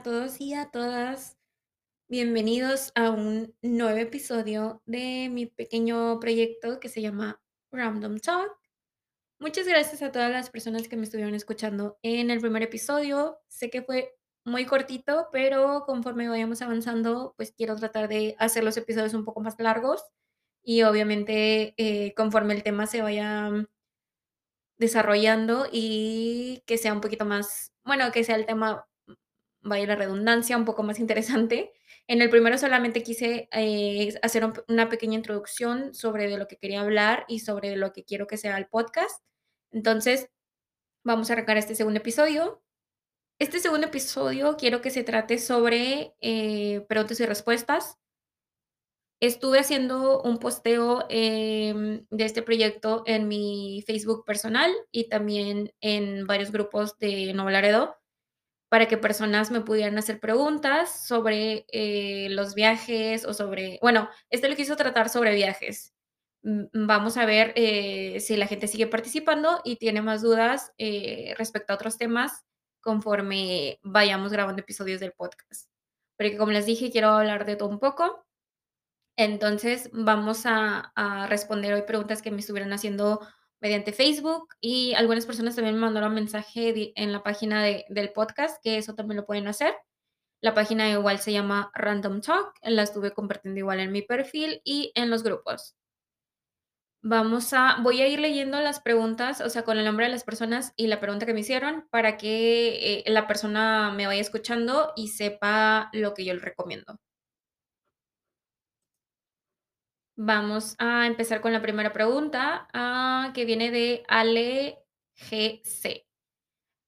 a todos y a todas. Bienvenidos a un nuevo episodio de mi pequeño proyecto que se llama Random Talk. Muchas gracias a todas las personas que me estuvieron escuchando en el primer episodio. Sé que fue muy cortito, pero conforme vayamos avanzando, pues quiero tratar de hacer los episodios un poco más largos y obviamente eh, conforme el tema se vaya desarrollando y que sea un poquito más, bueno, que sea el tema vaya la redundancia, un poco más interesante. En el primero solamente quise eh, hacer un- una pequeña introducción sobre de lo que quería hablar y sobre lo que quiero que sea el podcast. Entonces, vamos a arrancar este segundo episodio. Este segundo episodio quiero que se trate sobre eh, preguntas y respuestas. Estuve haciendo un posteo em, de este proyecto en mi Facebook personal y también en varios grupos de Nuevo Laredo para que personas me pudieran hacer preguntas sobre, eh, los viajes o sobre bueno, este lo quiso tratar sobre viajes. Vamos a ver, eh, si la gente sigue participando y tiene más dudas, eh, respecto a otros temas conforme vayamos grabando episodios del podcast. Porque, como les dije, quiero hablar de todo un poco. Entonces, vamos a a responder hoy preguntas que me estuvieron haciendo mediante Facebook, y algunas personas también me mandaron mensaje en la página de del podcast, que eso también lo pueden hacer. La página igual se llama Random Talk, la estuve compartiendo igual en mi perfil y en los grupos. Vamos a voy a ir leyendo las preguntas, o sea, con el nombre de las personas y la pregunta que me hicieron para que, eh, la persona me vaya escuchando y sepa lo que yo le recomiendo. Vamos a empezar con la primera pregunta, ah, que viene de Ale GC.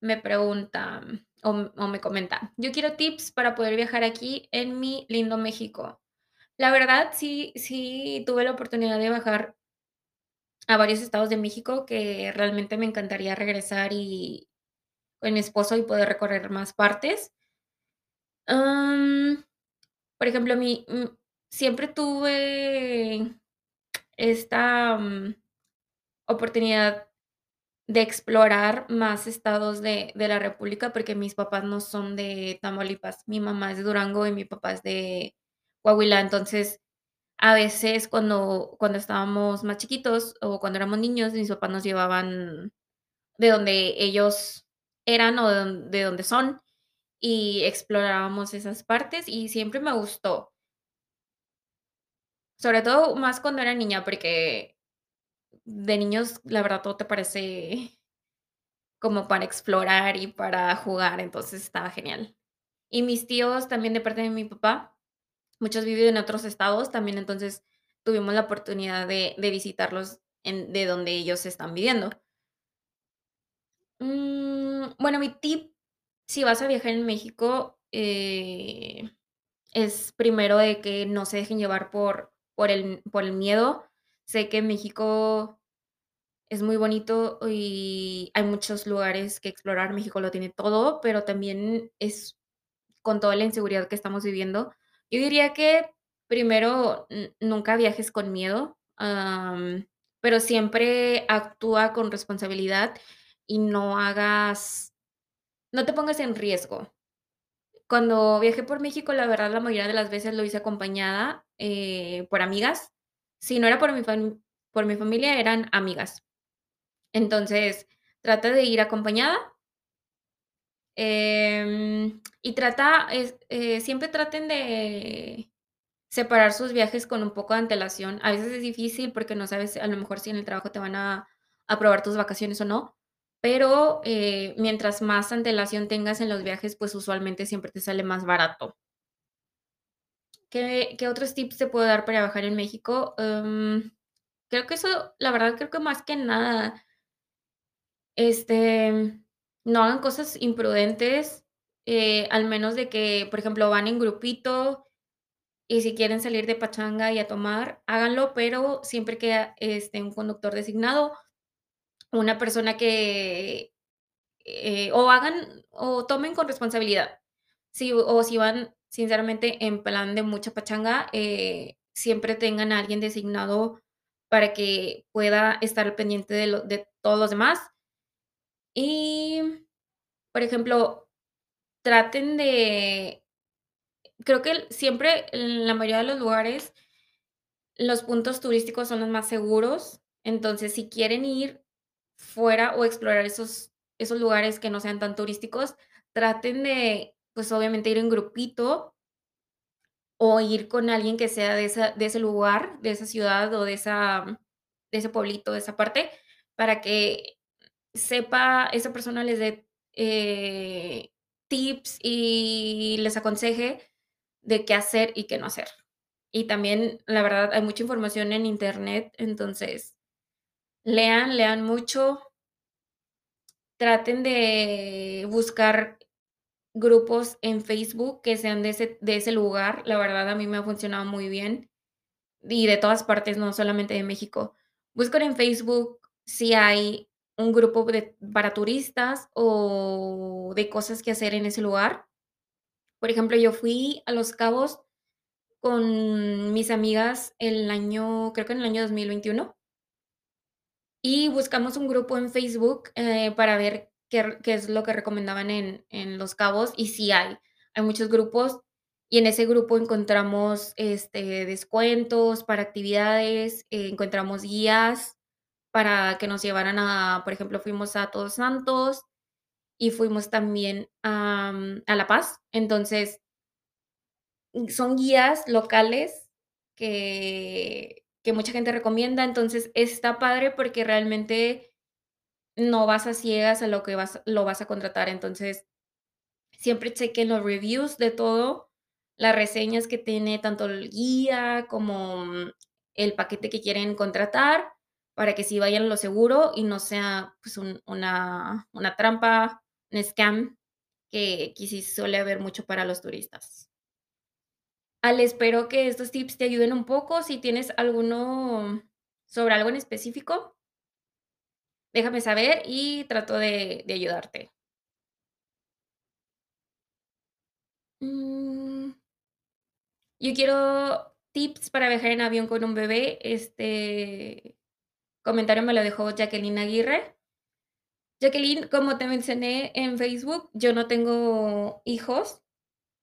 Me pregunta, o m o me comenta: "Yo quiero tips para poder viajar aquí en mi lindo México". La verdad, sí sí tuve la oportunidad de viajar a varios estados de México, que realmente me encantaría regresar y con mi esposo y poder recorrer más partes. Por ejemplo, mi mm, siempre tuve esta, mm, oportunidad de explorar más estados de de la república, porque mis papás no son de Tamaulipas. Mi mamá es de Durango y mi papá es de Coahuila. Entonces, a veces cuando cuando estábamos más chiquitos o cuando éramos niños, mis papás nos llevaban de donde ellos eran o de don de donde son, y explorábamos esas partes, y siempre me gustó. Sobre todo más cuando era niña, porque de niños, la verdad, todo te parece como para explorar y para jugar, entonces estaba genial. Y mis tíos también de parte de mi papá, muchos viven en otros estados también, entonces tuvimos la oportunidad de visitarlos en de donde ellos están viviendo. Mm, bueno, mi tip, si vas a viajar en México, eh, es primero de que no se dejen llevar por por el por el miedo. Sé que México es muy bonito y hay muchos lugares que explorar, México lo tiene todo, pero también es con toda la inseguridad que estamos viviendo. Yo diría que primero, nunca viajes con miedo, pero siempre actúa con responsabilidad y no hagas no te pongas en riesgo. Cuando viajé por México, la verdad, la mayoría de las veces lo hice acompañada, eh, por amigas. Si no era por mi familia, eran amigas. Entonces, trata de ir acompañada em, y trata eh, siempre traten de separar sus viajes con un poco de antelación. A veces es difícil porque no sabes, a lo mejor, si en el trabajo te van a aprobar tus vacaciones o no, pero, eh, mientras más antelación tengas en los viajes, pues, usualmente siempre te sale más barato. ¿Qué otros tips te puedo dar para viajar en México? Em, creo que eso, la verdad, creo que más que nada Este, no hagan cosas imprudentes, eh, al menos de que, por ejemplo, van en grupito, y si quieren salir de pachanga y a tomar, háganlo, pero siempre que, esté un conductor designado, una persona que, eh, o hagan o tomen con responsabilidad. Si o si van, sinceramente, en plan de mucha pachanga, eh, siempre tengan a alguien designado para que pueda estar pendiente de de todos los demás. Y, por ejemplo traten de creo que siempre, en la mayoría de los lugares los puntos turísticos son los más seguros. Entonces, si quieren ir fuera o explorar esos esos lugares que no sean tan turísticos, traten de, pues, obviamente, ir en grupito o ir con alguien que sea de esa de ese lugar, de esa ciudad o de esa de ese pueblito, de esa parte, para que sepa esa persona les dé, eh, tips y les aconseje de qué hacer y qué no hacer. Y también, la verdad, hay mucha información en Internet, entonces, lean, lean mucho. Traten de buscar grupos en Facebook que sean de ese de ese lugar, la verdad, a mí me ha funcionado muy bien, y de todas partes, no solamente de México. Buscan en Facebook si hay un grupo para turistas o de cosas que hacer en ese lugar. Por ejemplo, yo fui a Los Cabos con mis amigas el año creo que en el año 2021 y buscamos un grupo en Facebook, eh, para ver qué qué es lo que recomendaban en en Los Cabos, y sí hay. Hay muchos grupos, y en ese grupo encontramos, este, descuentos para actividades, encontramos guías para que nos llevaran a por ejemplo, fuimos a Todos Santos y fuimos también a, mm, La Paz. Entonces mm, son guías locales que que mucha gente recomienda. Entonces, está padre porque realmente no vas a ciegas a lo que vas lo vas a contratar. Entonces, siempre chequen los reviews de todo, las reseñas que tiene tanto el guía como, el paquete que quieren contratar, para que sí vayan lo seguro y no sea, pues, un una una trampa, un scam, que que sí suele haber mucho para los turistas. Ale, espero que estos tips te ayuden un poco. Si tienes alguno sobre algo en específico déjame saber y trato de de ayudarte. Mm. Yo quiero tips para viajar en avión con un bebé. Este comentario me lo dejó Jacqueline Aguirre. Jacqueline, como te mencioné en Facebook, yo no tengo hijos,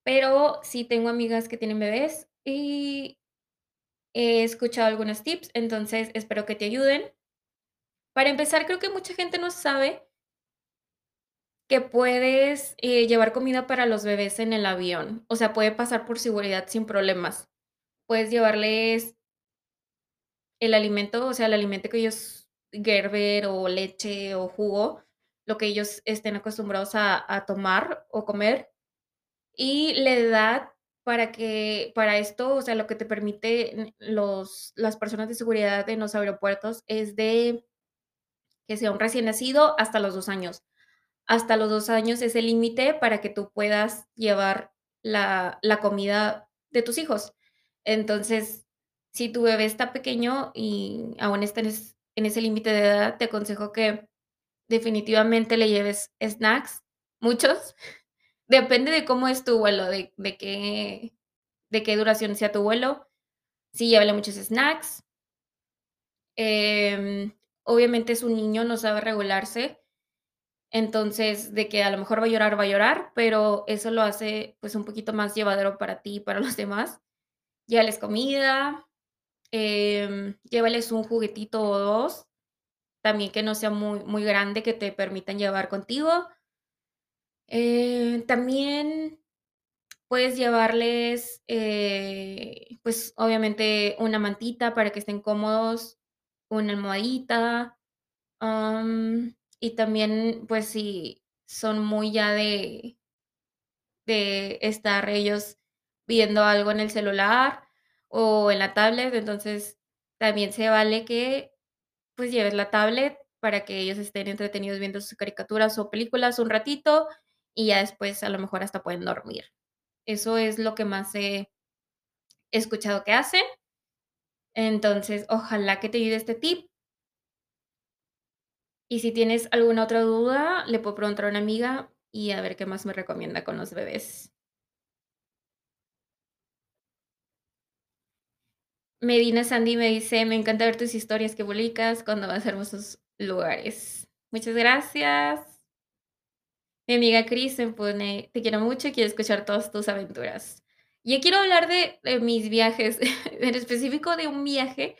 pero sí tengo amigas que tienen bebés y he escuchado algunos tips, entonces espero que te ayuden. Para empezar, creo que mucha gente no sabe que puedes, eh, llevar comida para los bebés en el avión. O sea, puede pasar por seguridad sin problemas. Puedes llevarles el alimento, o sea, el alimento que ellos Gerber, o leche, o jugo, lo que ellos estén acostumbrados a a tomar o comer. Y la edad para que para esto, o sea, lo que te permite los las personas de seguridad en los aeropuertos es de que sea un recién nacido hasta los 2 años. Hasta los 2 años es el límite para que tú puedas llevar la la comida de tus hijos. Entonces, si tu bebé está pequeño y aún está en en ese límite de edad, te aconsejo que definitivamente le lleves snacks, muchos. Depende de cómo es tu vuelo, de qué de qué duración sea tu vuelo. Sí, llévale muchos snacks. Em, obviamente es un niño, no sabe regularse. Entonces, de que a lo mejor va a llorar, va a llorar, pero eso lo hace, pues, un poquito más llevadero para ti y para los demás. Llévales comida, em, llévales un juguetito o 2, también que no sea muy muy grande, que te permitan llevar contigo. Eh, también puedes llevarles, eh, pues, obviamente, una mantita para que estén cómodos, una almohadita, am, y también, pues, si son muy ya de de estar ellos viendo algo en el celular o en la tablet, entonces también se vale que, pues, lleves la tablet para que ellos estén entretenidos viendo sus caricaturas o películas un ratito, y ya después, a lo mejor, hasta pueden dormir. Eso es lo que más he escuchado que hacen. Entonces, ojalá que te ayude este tip. Y si tienes alguna otra duda, le puedo preguntar a una amiga y a ver qué más me recomienda con los bebés. Medina Sandy me dice: "Me encanta ver tus historias que publicas cuando vas a hermosos lugares". Muchas gracias. Mi amiga Chris me pone: "Te quiero mucho y quiero escuchar todas tus aventuras". Yo quiero hablar de mis viajes, en específico de un viaje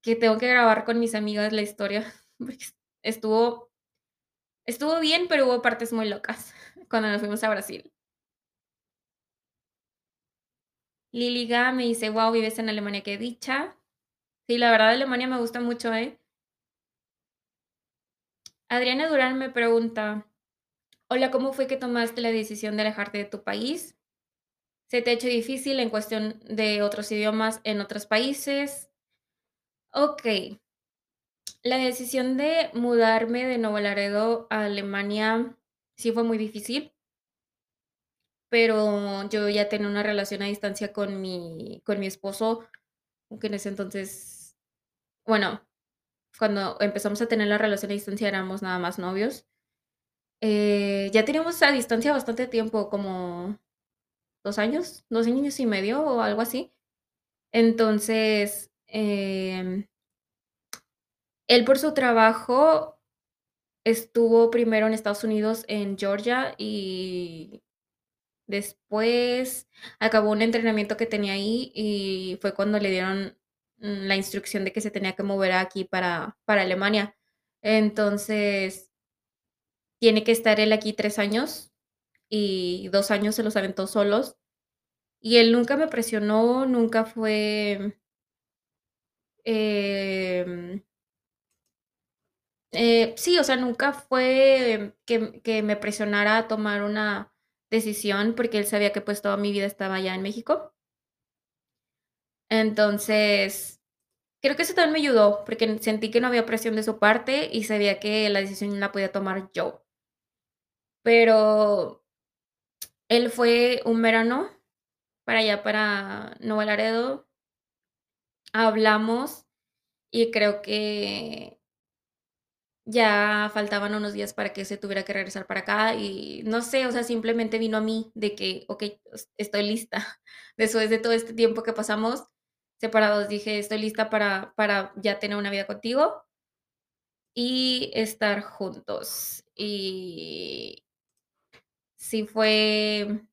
que tengo que grabar con mis amigas la historia, porque es estuvo estuvo bien, pero hubo partes muy locas cuando nos fuimos a Brasil. Lily Ga me dice: "Guau, vives en Alemania, qué dicha". Sí, la verdad Alemania me gusta mucho, ¿eh? Adriana Durán me pregunta: "Hola, ¿cómo fue que tomaste la decisión de alejarte de tu país? ¿Se te ha hecho difícil en cuestión de otros idiomas en otros países?". Okey. La decisión de mudarme de Nuevo Laredo a Alemania sí fue muy difícil. Pero yo ya tenía una relación a distancia con mi con mi esposo, aunque en ese entonces bueno, cuando empezamos a tener la relación a distancia éramos nada más novios. Eh, ya teníamos a distancia bastante tiempo, como 2 años, 2 años y medio o algo así. Entonces, em él por su trabajo estuvo primero en Estados Unidos, en Georgia, y después acabó un entrenamiento que tenía ahí, y fue cuando le dieron, mm, la instrucción de que se tenía que mover aquí para para Alemania. Entonces tiene que estar él aquí 3 años, y 2 años se los aventó solos. Y él nunca me presionó, nunca fue em eh, sí, o sea, nunca fue que que me presionara a tomar una decisión, porque él sabía que, pues, toda mi vida estaba allá en México. Entonces, creo que eso también me ayudó, porque sentí que no había presión de su parte y sabía que la decisión la podía tomar yo. Pero él fue un verano para allá, para Nuevo Laredo. Hablamos y creo que ya faltaban unos días para que se tuviera que regresar para acá y no sé, o sea, simplemente vino a mí de que: "Okey, es estoy lista". Después de todo este tiempo que pasamos separados, dije: "Estoy lista para para ya tener una vida contigo" y estar juntos. Y sí fue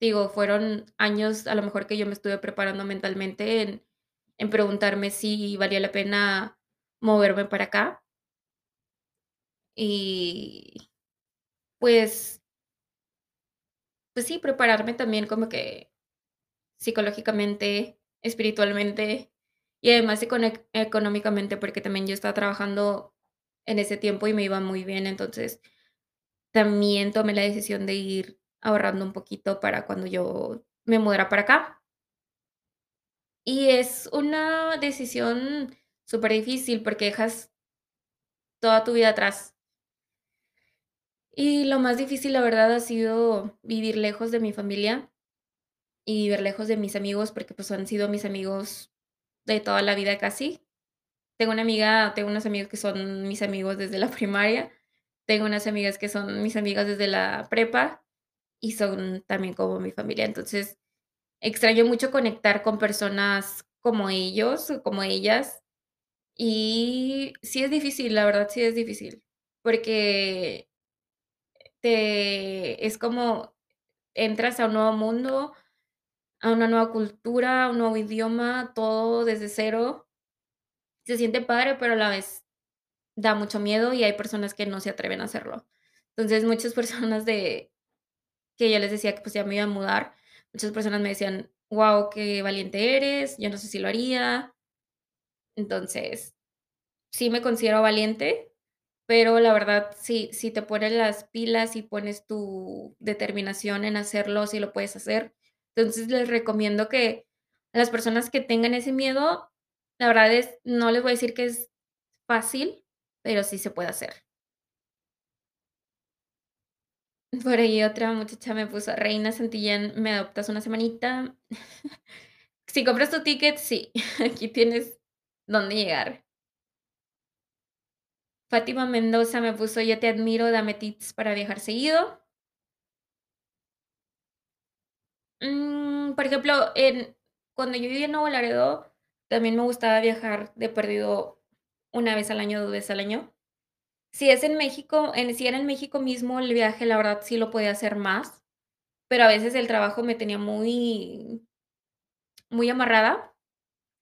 digo, fueron años, a lo mejor, que yo me estuve preparando mentalmente en en preguntarme si valía la pena moverme para acá. Y pues pues sí, prepararme también como que psicológicamente, espiritualmente y además económicamente, porque también yo estaba trabajando en ese tiempo y me iba muy bien. Entonces, también tomé la decisión de ir ahorrando un poquito para cuando yo me mudara para acá. Y es una decisión superdifícil porque dejas toda tu vida atrás. Y lo más difícil, la verdad, ha sido vivir lejos de mi familia y vivir lejos de mis amigos, porque, pues, han sido mis amigos de toda la vida casi. Tengo una amiga tengo unos amigos que son mis amigos desde la primaria, tengo unas amigas que son mis amigas desde la prepa y son también como mi familia. Entonces, extraño mucho conectar con personas como ellos o como ellas. Y sí es difícil, la verdad, sí es difícil, porque te es como entras a un nuevo mundo, a una nueva cultura, a un nuevo idioma, todo desde cero. Se siente padre, pero a la vez da mucho miedo y hay personas que no se atreven a hacerlo. Entonces, muchas personas de que yo les decía que, pues, ya me iba a mudar, muchas personas me decían: "Guau, qué valiente eres, yo no sé si lo haría". Entonces, sí me considero valiente, pero la verdad, si si te pones las pilas y pones tu determinación en hacerlo, sí lo puedes hacer. Entonces, les recomiendo que las personas que tengan ese miedo, la verdad es no les voy a decir que es fácil, pero sí se puede hacer. Por ahí otra muchacha me puso: "Reina Santillán, ¿me adoptas una semanita?". Si compras tu ticket, sí, aquí tienes dónde llegar. Fátima Mendoza me puso: "Yo te admiro, dame tips para viajar seguido". Mm, por ejemplo, en cuando yo vivía en Nuevo Laredo, también me gustaba viajar de perdido una vez al año, 2 veces al año. Si es en México, si era en México mismo el viaje, la verdad sí lo podía hacer más, pero a veces el trabajo me tenía muy muy amarrada,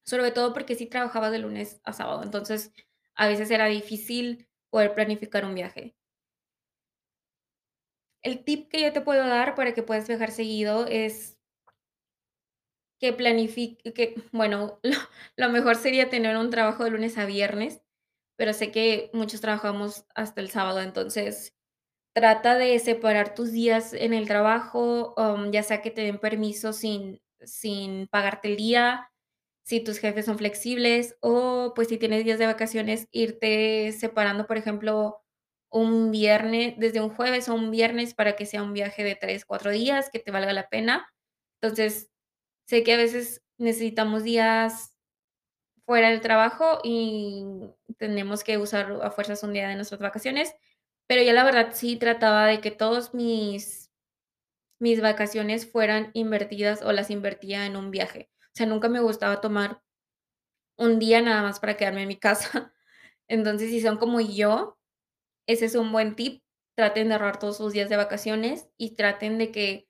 sobre todo porque sí trabajaba de lunes a sábado, entonces, a veces era difícil poder planificar un viaje. El tip que yo te puedo dar para que puedas viajar seguido es que planifique que, bueno, lo mejor sería tener un trabajo de lunes a viernes, pero sé que muchos trabajamos hasta el sábado, entonces, trata de separar tus días en el trabajo, am, ya sea que te den permiso sin sin pagarte el día, si tus jefes son flexibles, o, pues, si tienes días de vacaciones, irte separando, por ejemplo, un vierne desde un jueves a un viernes para que sea un viaje de 3, 4 días, que te valga la pena. Entonces, sé que a veces necesitamos días fuera del trabajo y tenemos que usar a fuerzas un día de nuestras vacaciones, pero yo la verdad sí trataba de que todos mis mis vacaciones fueran invertidas o las invertía en un viaje. O sea, nunca me gustaba tomar un día nada más para quedarme en mi casa. Entonces, si son como yo, ese es un buen tip. Traten de ahorrar todos sus días de vacaciones y traten de que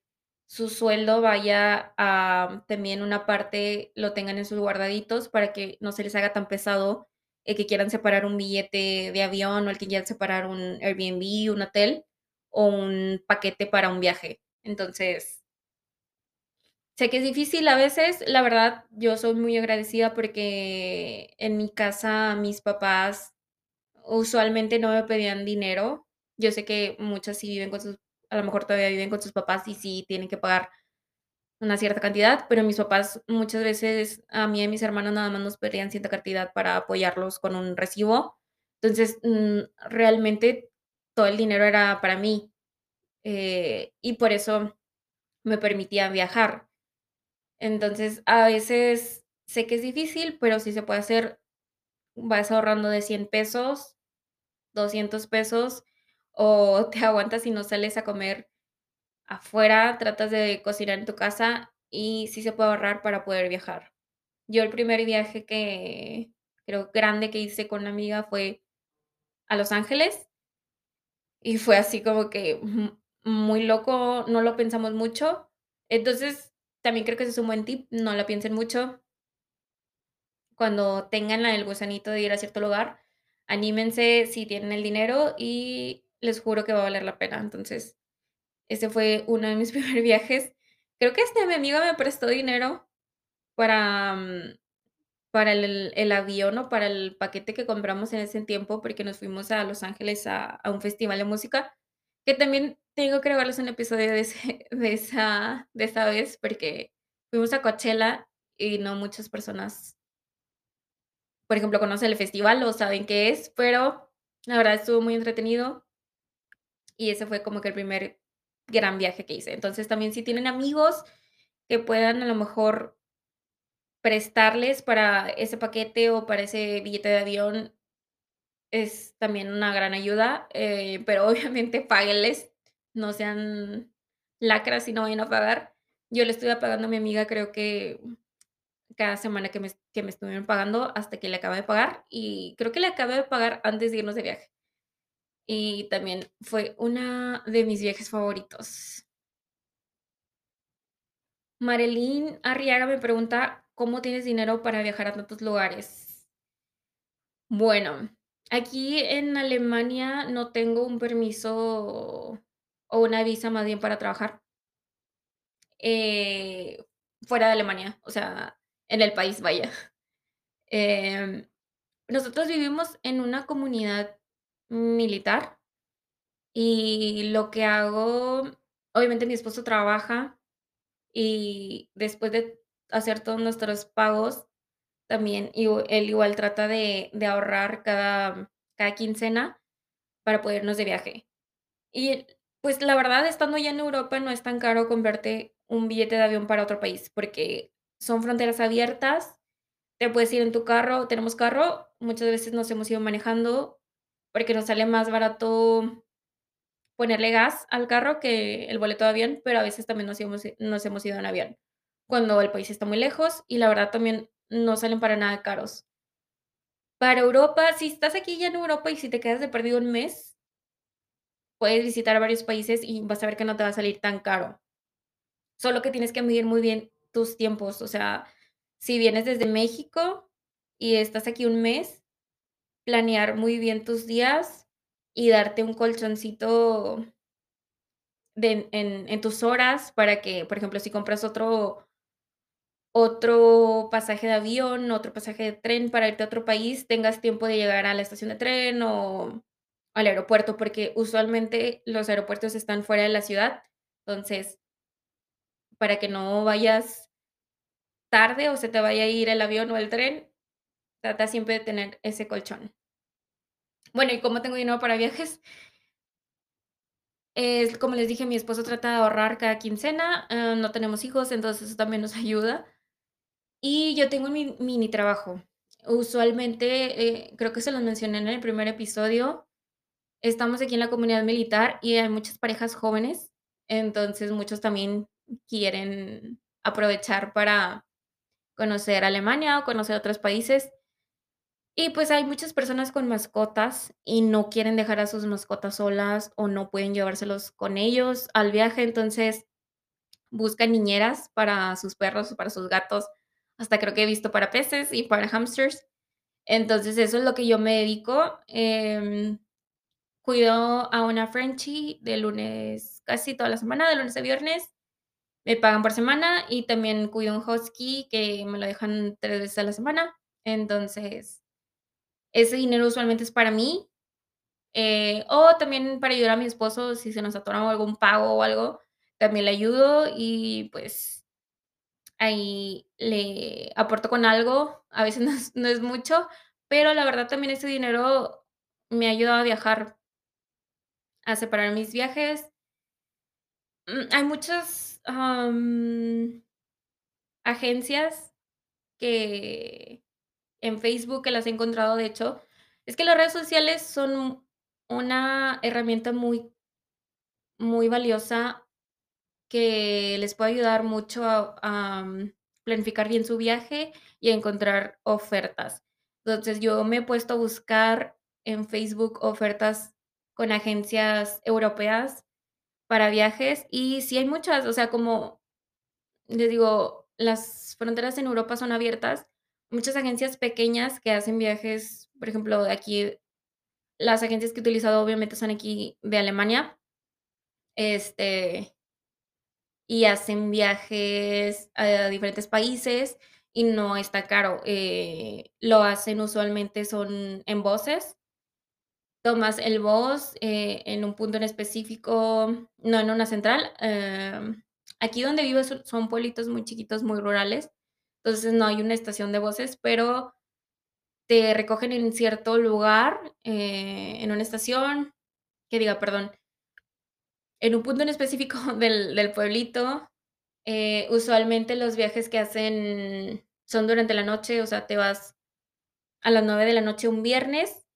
su sueldo vaya a también una parte lo tengan en sus guardaditos para que no se les haga tan pesado el que quieran separar un billete de avión o el que quieran separar un Airbnb, un hotel o un paquete para un viaje. Entonces sé que es difícil a veces, la verdad, yo soy muy agradecida porque en mi casa mis papás usualmente no me pedían dinero. Yo sé que muchas sí viven con sus a lo mejor todavía viven con sus papás y sí tienen que pagar una cierta cantidad, pero mis papás muchas veces a mí y a mis hermanos nada más nos pedían cierta cantidad para apoyarlos con un recibo. Entonces, mm, realmente todo el dinero era para mí, eh, y por eso me permitían viajar. Entonces, a veces sé que es difícil, pero sí se puede hacer. Vas ahorrando de 100 pesos, 200 pesos, o te aguantas y no sales a comer afuera, tratas de cocinar en tu casa y sí se puede ahorrar para poder viajar. Yo el primer viaje que creo grande que hice con una amiga fue a Los Ángeles y fue así como que mu muy loco, no lo pensamos mucho. Entonces, también creo que ese es un buen tip, no la piensen mucho. Cuando tengan el gusanito de ir a cierto lugar, anímense si tienen el dinero y les juro que va a valer la pena. Entonces, ese fue uno de mis primer viajes. Creo que hasta mi amiga me prestó dinero para, mm, para el el avión o para el paquete que compramos en ese tiempo, porque nos fuimos a Los Ángeles a a un festival de música, que también tengo que grabarles un episodio de ese de esa de esa vez, porque fuimos a Coachella y no muchas personas por ejemplo, conocen el festival o saben qué es, pero la verdad estuvo muy entretenido. Y ese fue como que el primer gran viaje que hice. Entonces, también si tienen amigos que puedan a lo mejor prestarles para ese paquete o para ese billete de avión, es también una gran ayuda, eh, pero obviamente páguenles, no sean lacras y no vayan a pagar. Yo le estuve pagando a mi amiga, creo que cada semana que me que me estuvieron pagando hasta que le acabé de pagar, y creo que le acabé de pagar antes de irnos de viaje. Y también fue una de mis viajes favoritos. Marilyn Arriaga me pregunta: "¿Cómo tienes dinero para viajar a tantos lugares?". Bueno, aquí en Alemania no tengo un permiso o una visa más bien para trabajar. Eh, fuera de Alemania, o sea, en el país, vaya. Em, nosotros vivimos en una comunidad militar, y lo que hago obviamente mi esposo trabaja, y después de hacer todos nuestros pagos, también igu él igual trata de de ahorrar cada cada quincena para poder irnos de viaje. Y, pues, la verdad, estando ya en Europa, no es tan caro comprarte un billete de avión para otro país, porque son fronteras abiertas, te puedes ir en tu carro, tenemos carro, muchas veces nos hemos ido manejando, porque nos sale más barato ponerle gas al carro que el boleto de avión, pero a veces también nos nos hemos ido en avión, cuando el país está muy lejos, y la verdad también no salen para nada caros. Para Europa, si estás aquí ya en Europa y si te quedas de perdido un mes puedes visitar varios países y vas a ver que no te va a salir tan caro. Solo que tienes que medir muy bien tus tiempos, o sea, si vienes desde México y estás aquí un mes, planear muy bien tus días y darte un colchoncito en en tus horas para que, por ejemplo, si compras otro otro pasaje de avión, otro pasaje de tren para irte a otro país, tengas tiempo de llegar a la estación de tren o al aeropuerto, porque usualmente los aeropuertos están fuera de la ciudad. Entonces para que no vayas tarde o se te vaya a ir el avión o el tren, trata siempre de tener ese colchón. Bueno, ¿y cómo tengo dinero para viajes? Es como les dije, mi esposo trata de ahorrar cada quincena, ah, no tenemos hijos, entonces eso también nos ayuda. Y yo tengo mi mini trabajo. Usualmente, eh, creo que se los mencioné en el primer episodio, estamos aquí en la comunidad militar y hay muchas parejas jóvenes, entonces muchos también quieren aprovechar para conocer Alemania o conocer otros países. Y, pues, hay muchas personas con mascotas y no quieren dejar a sus mascotas solas o no pueden llevárselos con ellos al viaje, entonces buscan niñeras para sus perros o para sus gatos, hasta creo que he visto para peces y para hámsters. Entonces, eso es lo que yo me dedico, em, cuido a una Frenchie de lunes casi toda la semana, de lunes a viernes, me pagan por semana y también cuido un husky que me lo dejan 3 veces a la semana. Entonces, ese dinero usualmente es para mí, eh, o también para ayudar a mi esposo si se nos atora algún pago o algo, también le ayudo y, pues, ahí le aporto con algo, a veces no es mucho, pero la verdad también ese dinero me ha ayudado a viajar a separar mis viajes. Mm, hay muchas, agencias que en Facebook que las he encontrado, de hecho, es que las redes sociales son una herramienta muy muy valiosa que les puede ayudar mucho a am, planificar bien su viaje y a encontrar ofertas. Entonces, yo me he puesto a buscar en Facebook ofertas con agencias europeas para viajes y sí hay muchas, o sea, como les digo, las fronteras en Europa son abiertas, muchas agencias pequeñas que hacen viajes, por ejemplo, aquí, las agencias que he utilizado obviamente son aquí de Alemania. Este y hacen viajes a diferentes países y no está caro, eh, lo hacen usualmente son en buses. Tomas el bus, eh, en un punto en específico, no en una central, em, aquí donde vivo son pueblitos muy chiquitos, muy rurales, entonces no hay una estación de buses, pero te recogen en cierto lugar, eh, en una estación, que diga, perdón en un punto en específico del del pueblito, eh, usualmente los viajes que hacen son durante la noche, o sea, te vas a las 9 de la noche un viernes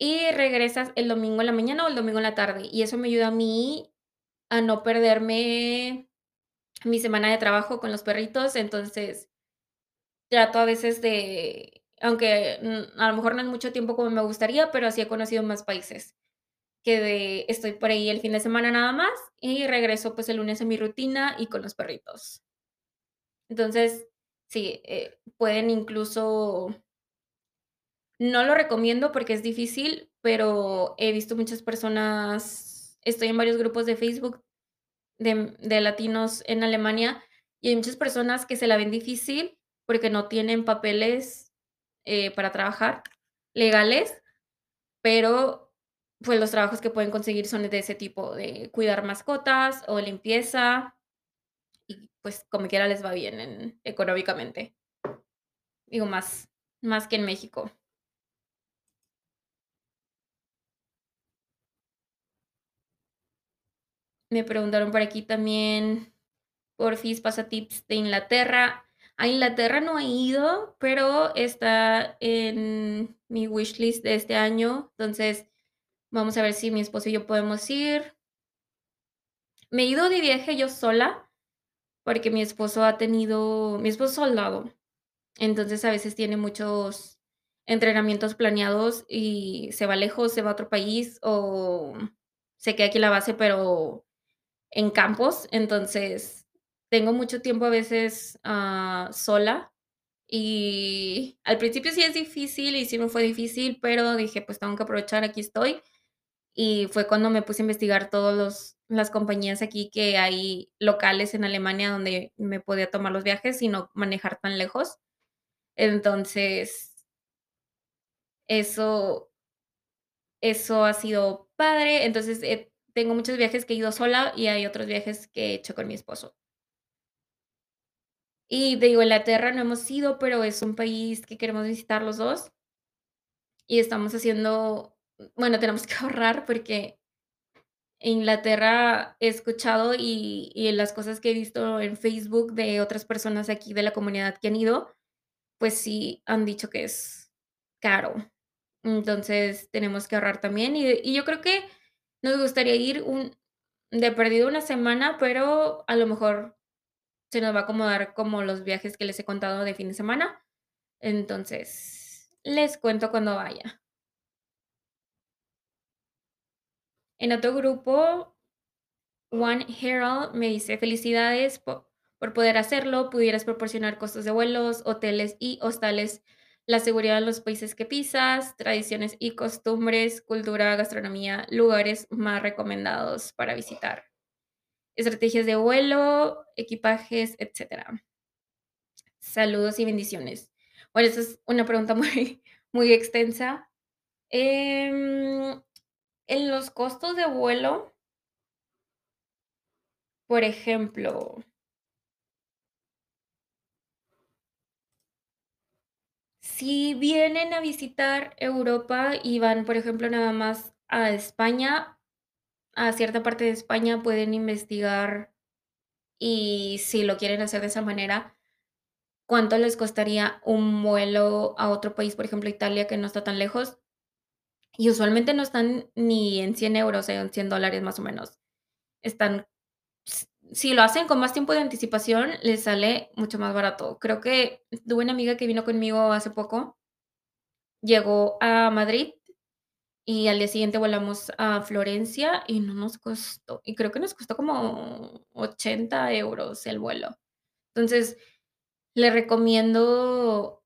y regresas el domingo en la mañana o el domingo en la tarde, y eso me ayuda a mí a no perderme mi semana de trabajo con los perritos, entonces trato a veces de aunque, mm, a lo mejor no es mucho tiempo como me gustaría, pero así he conocido más países, que de estoy por ahí el fin de semana nada más y regreso, pues, el lunes a mi rutina y con los perritos. Entonces, sí, eh, pueden incluso no lo recomiendo porque es difícil, pero he visto muchas personas estoy en varios grupos de Facebook de latinos en Alemania, y hay muchas personas que se la ven difícil porque no tienen papeles, eh, para trabajar legales, pero, pues, los trabajos que pueden conseguir son de ese tipo, de cuidar mascotas o limpieza y, pues, como quiera les va bien en económicamente. Digo, más más que en México. Me preguntaron por aquí también, porfis, pasa tips de Inglaterra. A Inglaterra no he ido, pero está en mi wishlist de este año, entonces, vamos a ver si mi esposo y yo podemos ir. Me he ido de viaje yo sola, porque mi esposo ha tenido mi esposo es soldado, entonces, a veces tiene muchos entrenamientos planeados y se va lejos, se va a otro país o se queda aquí en la base, pero en campos. Entonces, tengo mucho tiempo a veces, ah, sola, y al principio sí es difícil y sí me fue difícil, pero dije: "Pues tengo que aprovechar, aquí estoy". Y fue cuando me puse a investigar todos los las compañías aquí que hay locales en Alemania donde me podía tomar los viajes y no manejar tan lejos. Entonces eso eso ha sido padre. Entonces, eh, tengo muchos viajes que he ido sola y hay otros viajes que he hecho con mi esposo. Y te digo, Inglaterra no hemos ido, pero es un país que queremos visitar los 2. Y estamos haciendo bueno, tenemos que ahorrar porque Inglaterra he escuchado y y en las cosas que he visto en Facebook de otras personas aquí de la comunidad que han ido, pues sí han dicho que es caro. Entonces, tenemos que ahorrar también. Y y yo creo que nos gustaría ir de perdido una semana, pero a lo mejor se nos va a acomodar como los viajes que les he contado de fin de semana. Entonces, les cuento cuando vaya. En otro grupo, One Herald me dice: "Felicidades po por poder hacerlo, pudieras proporcionar costos de vuelos, hoteles y hostales, la seguridad en los países que pisas, tradiciones y costumbres, cultura, gastronomía, lugares más recomendados para visitar, estrategias de vuelo, equipajes, etcétera. Saludos y bendiciones". Bueno, esa es una pregunta muy muy extensa. Em, en los costos de vuelo por ejemplo si vienen a visitar Europa y van, por ejemplo, nada más a España, a cierta parte de España, pueden investigar, y si lo quieren hacer de esa manera, cuánto les costaría un vuelo a otro país, por ejemplo, Italia, que no está tan lejos. Y usualmente no están ni en 100 euros, en 100 dólares, más o menos. Están si lo hacen con más tiempo de anticipación, les sale mucho más barato. Creo que tuve una amiga que vino conmigo hace poco llegó a Madrid, y al día siguiente volamos a Florencia, y no nos costó y creo que nos costó como 80 euros el vuelo. Entonces, les recomiendo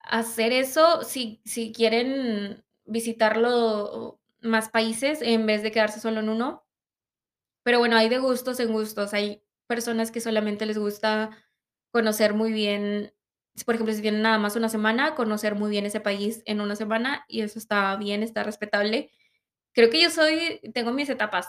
hacer eso si si quieren visitarlo más países en vez de quedarse solo en uno. Pero bueno, hay de gustos en gustos. Hay personas que solamente les gusta conocer muy bien, por ejemplo, si tienen nada más una semana, conocer muy bien ese país en una semana, y eso está bien, está respetable. Creo que yo soy tengo mis etapas.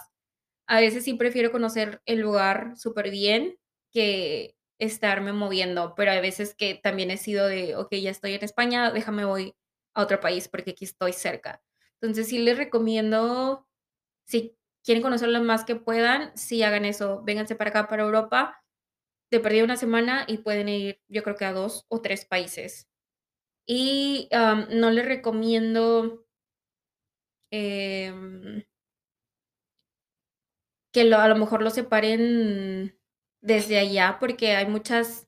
A veces sí prefiero conocer el lugar superbién que estarme moviendo, pero hay veces que también he sido de: "Okey, ya estoy en España, déjame voy a otro país porque aquí estoy cerca". Entonces, sí les recomiendo, si quieren conocer lo más que puedan, sí hagan eso. Vénganse para acá, para Europa, de perdida una semana y pueden ir, yo creo que a 2 o 3 países. Y, no les recomiendo em que a lo mejor lo separen desde allá, porque hay muchas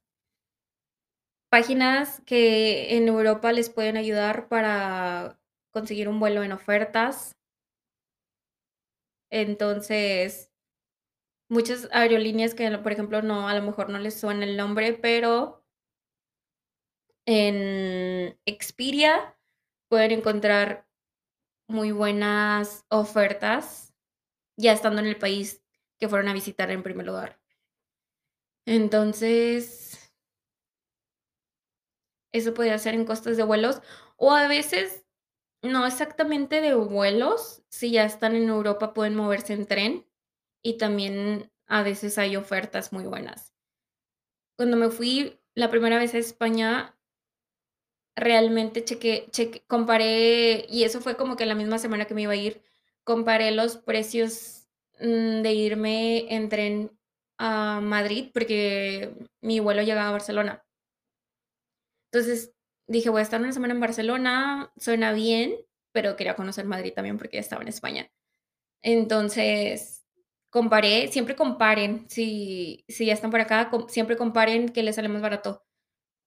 páginas que en Europa les pueden ayudar para conseguir un vuelo en ofertas. Entonces, muchas aerolíneas que, por ejemplo, no, a lo mejor no les suena el nombre, pero en Expedia pueden encontrar muy buenas ofertas, ya estando en el país que fueron a visitar en primer lugar. Entonces eso podría ser en costos de vuelos, o a veces, no exactamente de vuelos, si ya están en Europa, pueden moverse en tren, y también a veces hay ofertas muy buenas. Cuando me fui la primera vez a España realmente comparé, y eso fue como que la misma semana que me iba a ir, comparé los precios, mm, de irme en tren a Madrid, porque mi vuelo llegaba a Barcelona. Entonces, dije: "Voy a estar una semana en Barcelona, suena bien", pero quería conocer Madrid también porque ya estaba en España. Entonces, comparé, siempre comparen, si si ya están por acá, siempre comparen qué les sale más barato.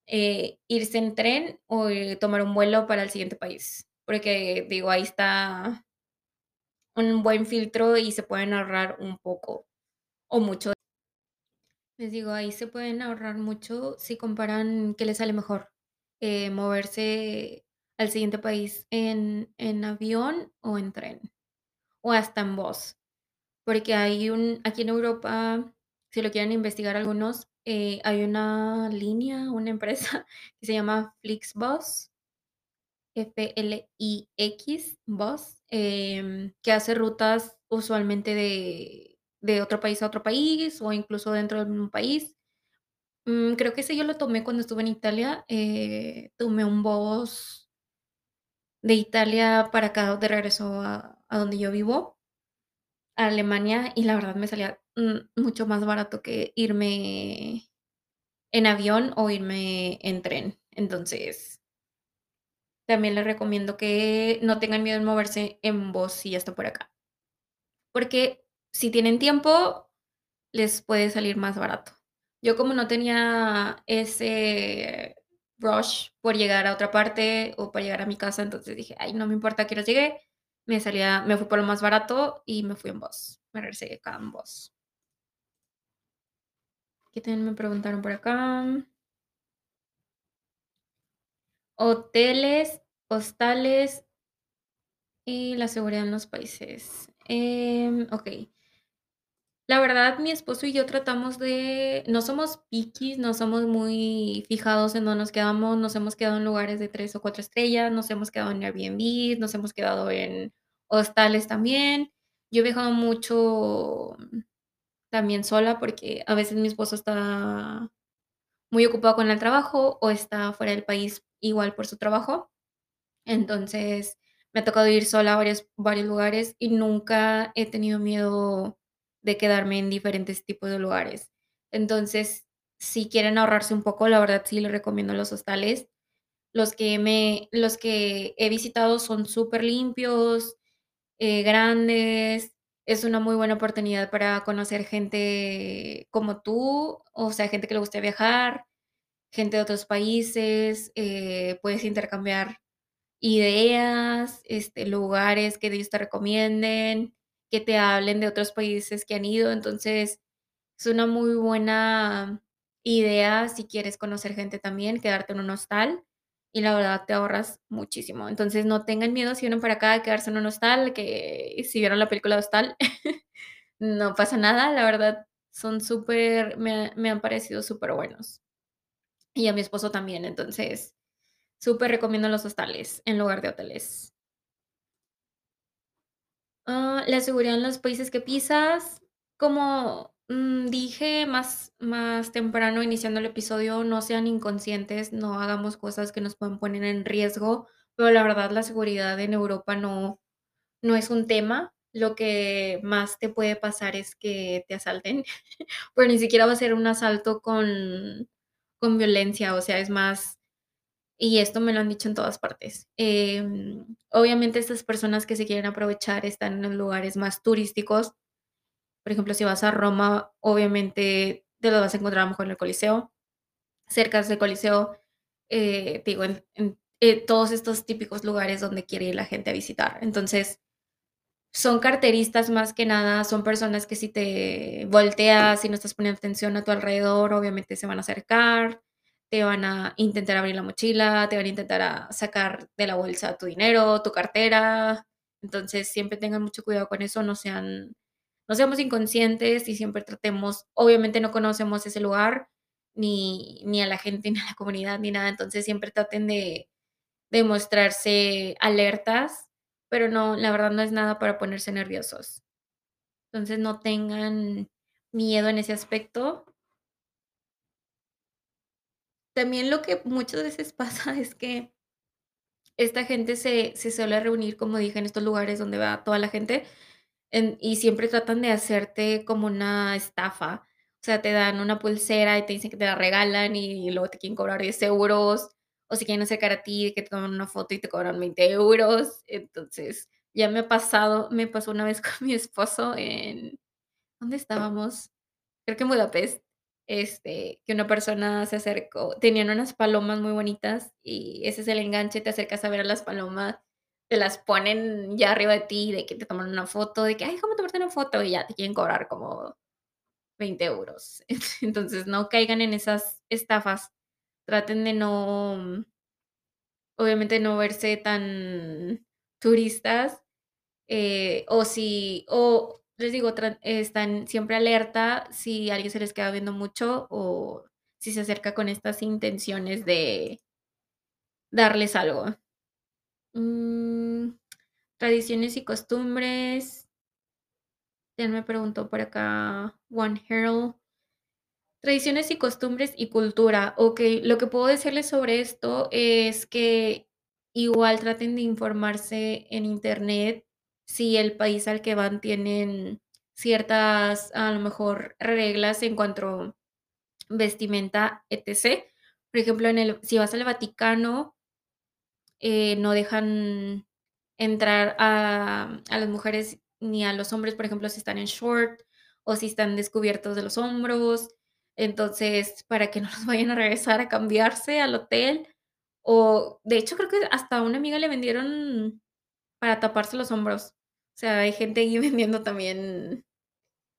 eh, irse en tren o, eh, tomar un vuelo para el siguiente país, porque, digo, ahí está un buen filtro y se pueden ahorrar un poco o mucho. Les digo, ahí se pueden ahorrar mucho si comparan qué les sale mejor, eh, moverse al siguiente país en en avión o en tren, o hasta en bus, porque hay un aquí en Europa, si lo quieren investigar algunos, eh, hay una línea, una empresa que se llama Flixbus F-L-I-X, bus, em, que hace rutas usualmente de de otro país a otro país, o incluso dentro del mismo país. Mm, creo que ese yo lo tomé cuando estuve en Italia, eh, tomé un bus de Italia para acá, de regreso a donde yo vivo, a Alemania, y la verdad me salía, mm, mucho más barato que irme en avión o irme en tren. Entonces también les recomiendo que no tengan miedo en moverse en bus si ya está por acá. Porque si tienen tiempo, les puede salir más barato. Yo, como no tenía ese rush por llegar a otra parte o para llegar a mi casa, entonces dije: "Ay, no me importa a qué horas llegue", me salía me fui por lo más barato y me fui en bus, me regresé acá en bus. Aquí también me preguntaron por acá. Hoteles, hostales y la seguridad en los países, em, okey. La verdad, mi esposo y yo tratamos de no somos piquis, no somos muy fijados en dónde nos quedamos, nos hemos quedado en lugares de 3 o 4 estrellas, nos hemos quedado en Airbnb, nos hemos quedado en hostales también. Yo he viajado mucho también sola, porque a veces mi esposo está muy ocupado con el trabajo o está fuera del país igual por su trabajo. Entonces, me ha tocado ir sola a varios varios lugares y nunca he tenido miedo de quedarme en diferentes tipos de lugares. Entonces, si quieren ahorrarse un poco, la verdad sí les recomiendo los hostales. Los que me los que he visitado son superlimpios, eh, grandes, es una muy buena oportunidad para conocer gente como tú, o sea, gente que le guste viajar, gente de otros países, eh, puedes intercambiar ideas, este, lugares que ellos te recomienden, que te hablen de otros países que han ido. Entonces, es una muy buena idea si quieres conocer gente también, quedarte en un hostal, y la verdad te ahorras muchísimo. Entonces, no tengan miedo si vienen para acá a quedarse en un hostal, que si vieron la película de Hostal, no pasa nada, la verdad son súper me me han parecido superbuenos. Y a mi esposo también, entonces, superrecomiendo los hostales en lugar de hoteles. Ah, la seguridad en los países que pisas, como, mm, dije más más temprano iniciando el episodio, no sean inconscientes, no hagamos cosas que nos puedan poner en riesgo, pero la verdad, la seguridad en Europa no no es un tema. Lo que más te puede pasar es que te asalten, pero ni siquiera va a ser un asalto con con violencia, o sea, es más y esto me lo han dicho en todas partes, em, obviamente, estas personas que se quieren aprovechar están en los lugares más turísticos. Por ejemplo, si vas a Roma, obviamente, te lo vas a encontrar a lo mejor en el Coliseo, cercas del Coliseo, eh, digo, en eh, todos estos típicos lugares donde quiere ir la gente a visitar. Entonces, son carteristas más que nada, son personas que si te volteas y no estás poniendo atención a tu alrededor, obviamente se van a acercar, te van a intentar abrir la mochila, te van a intentar, sacar de la bolsa tu dinero, tu cartera. Entonces, siempre tengan mucho cuidado con eso, no sean no seamos inconscientes y siempre tratemos obviamente, no conocemos ese lugar, ni ni a la gente, ni a la comunidad, ni nada. Entonces, siempre traten de de mostrarse alertas, pero no, la verdad no es nada para ponerse nerviosos. Entonces, no tengan miedo en ese aspecto. También lo que muchas veces pasa es que esta gente se se suele reunir, como dije, en estos lugares donde va toda la gente, en y siempre tratan de hacerte como una estafa. O sea, te dan una pulsera y te dicen que te la regalan, y luego te quieren cobrar 10 euros, o se quieren acercar a ti, que te toman una foto y te cobran 20 euros. Entonces, ya me ha pasado, me pasó una vez con mi esposo en ¿dónde estábamos? Creo que en Budapest. Este, que una persona se acercó tenían unas palomas muy bonitas y ese es el enganche, te acercas a ver a las palomas, te las ponen ya arriba de ti, de que te toman una foto, de que: "Ay, déjame tomarte una foto", y ya te quieren cobrar como 20 euros. Entonces, no caigan en esas estafas. Traten de no obviamente, no verse tan turistas, eh, o si o les digo, están siempre alerta si alguien se les queda viendo mucho, o si se acerca con estas intenciones de darles algo. Mm, tradiciones y costumbres. Él me preguntó por acá, One Herald. Tradiciones y costumbres y cultura. Okey, lo que puedo decirles sobre esto es que igual traten de informarse en Internet, si el país al que van tienen ciertas, a lo mejor, reglas en cuanto vestimenta, etc. Por ejemplo, en el si vas al Vaticano eh, no dejan entrar a a las mujeres ni a los hombres, por ejemplo, si están en short o si están descubiertos de los hombros. Entonces, para que no los vayan a regresar a cambiarse al hotel, o de hecho, creo que hasta a una amiga le vendieron para taparse los hombros. O sea, hay gente ahí vendiendo también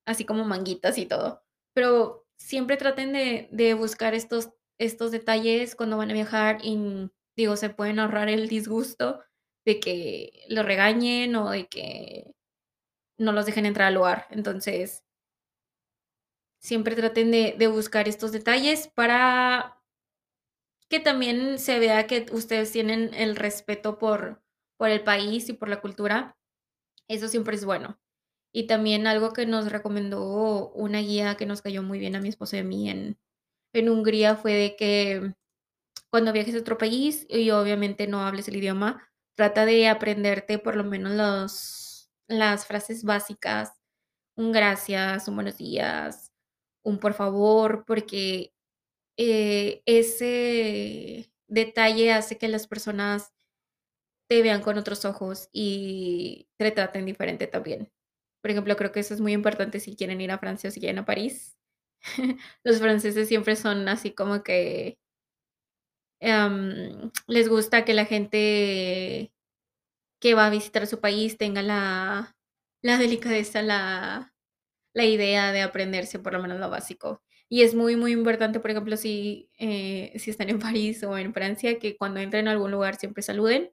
así como manguitas y todo. Pero siempre traten de de buscar estos estos detalles cuando van a viajar y, digo, se pueden ahorrar el disgusto de que los regañen o de que no los dejen entrar al lugar. Entonces siempre traten de de buscar estos detalles para que también se vea que ustedes tienen el respeto por por el país y por la cultura. Eso siempre es bueno. Y también algo que nos recomendó una guía que nos cayó muy bien a mi esposo y a mí en Hungría fue de que cuando viajes a otro país y obviamente no hables el idioma, trata de aprenderte por lo menos las frases básicas, un gracias, un buenos días, un por favor, porque, eh, ese detalle hace que las personas te vean con otros ojos y te traten diferente también. Por ejemplo, creo que eso es muy importante si quieren ir a Francia o si quieren a París. Los franceses siempre son así como que em, les gusta que la gente que va a visitar su país tenga la la delicadeza, la la idea de aprenderse por lo menos lo básico. Y es muy, muy importante, por ejemplo, si, eh, si están en París o en Francia, que cuando entren a algún lugar siempre saluden.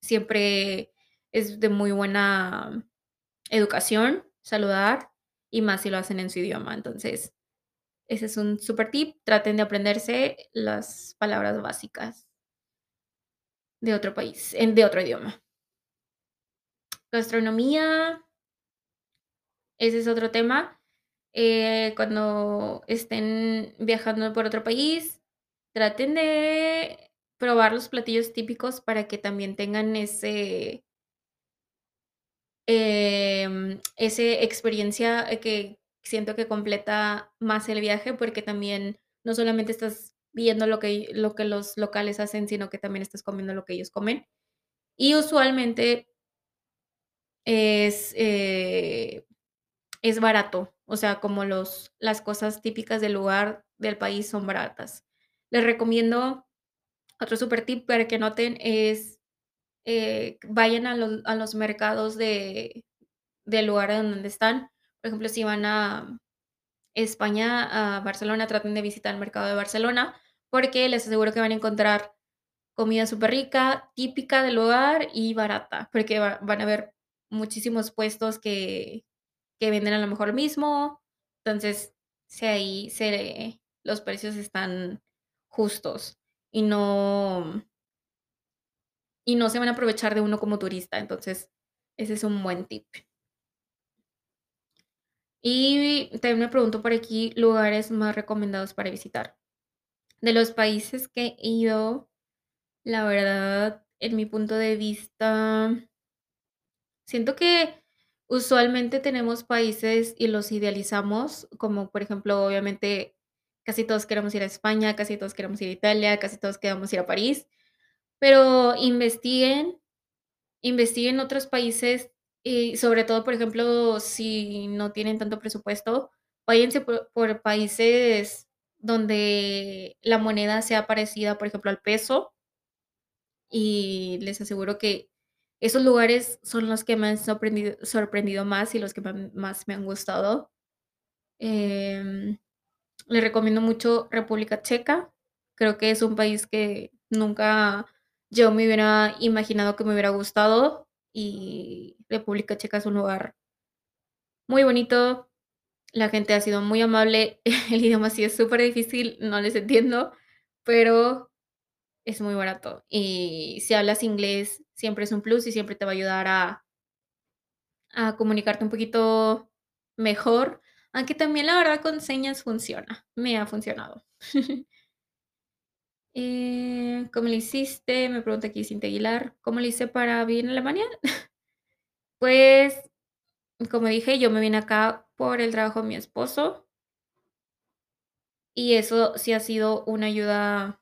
Siempre es de muy buena educación saludar, y más si lo hacen en su idioma. Entonces, ese es un super tip, traten de aprenderse las palabras básicas de otro país, de otro idioma. Gastronomía ese es otro tema. Eh, cuando estén viajando por otro país, traten de probar los platillos típicos para que también tengan ese em, ese experiencia, eh, que siento que completa más el viaje, porque también no solamente estás viendo lo que lo que los locales hacen, sino que también estás comiendo lo que ellos comen. Y usualmente es, eh, es barato, o sea, como los las cosas típicas del lugar, del país son baratas. Les recomiendo otro super tip para que noten es, eh, vayan a los a los mercados de del lugar donde están. Por ejemplo, si van a España, a Barcelona, traten de visitar el mercado de Barcelona, porque les aseguro que van a encontrar comida superrica, típica del lugar y barata, porque va van a haber muchísimos puestos que que venden a lo mejor lo mismo. Entonces, si ahí se los precios están justos y no y no se van a aprovechar de uno como turista. Entonces, ese es un buen tip. Y también me pregunto por aquí, lugares más recomendados para visitar. De los países que he ido, la verdad, en mi punto de vista siento que usualmente tenemos países y los idealizamos, como por ejemplo, obviamente, casi todos queremos ir a España, casi todos queremos ir a Italia, casi todos queremos ir a París. Pero investiguen investiguen otros países y sobre todo, por ejemplo, si no tienen tanto presupuesto, váyanse por países donde la moneda sea parecida, por ejemplo, al peso. Y les aseguro que esos lugares son los que me han sorprendido más y los que más me han gustado. Em, les recomiendo mucho República Checa. Creo que es un país que nunca yo me hubiera imaginado que me hubiera gustado, y República Checa es un lugar muy bonito. La gente ha sido muy amable. El idioma sí es súper difícil, no les entiendo, pero es muy barato. Y si hablas inglés, siempre es un plus y siempre te va a ayudar a a comunicarte un poquito mejor, aunque también la verdad con señas funciona, me ha funcionado. Eh, ¿cómo le hiciste? Me pregunta aquí Cintia Aguilar, ¿cómo le hice para vivir en Alemania? Pues, como dije, yo me vine acá por el trabajo de mi esposo. Y eso sí ha sido una ayuda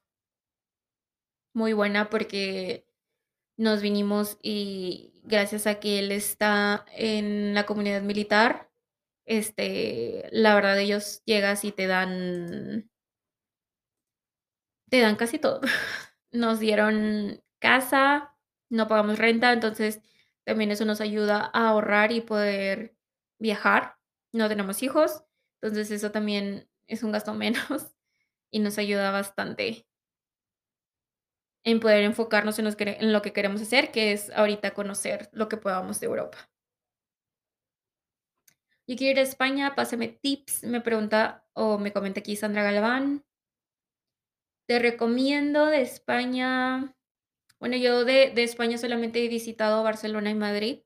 muy buena, porque nos vinimos y gracias a que él está en la comunidad militar, este, la verdad, ellos llegas y te dan te dan casi todo. Nos dieron casa, no pagamos renta, entonces también eso nos ayuda a ahorrar y poder viajar. No tenemos hijos, entonces eso también es un gasto menos y nos ayuda bastante en poder enfocarnos en los quere en lo que queremos hacer, que es ahorita conocer lo que podamos de Europa. Yo quiero ir a España, pásame tips, me pregunta o me comenta aquí Sandra Galván. Te recomiendo de España, bueno, yo de de España solamente he visitado Barcelona y Madrid,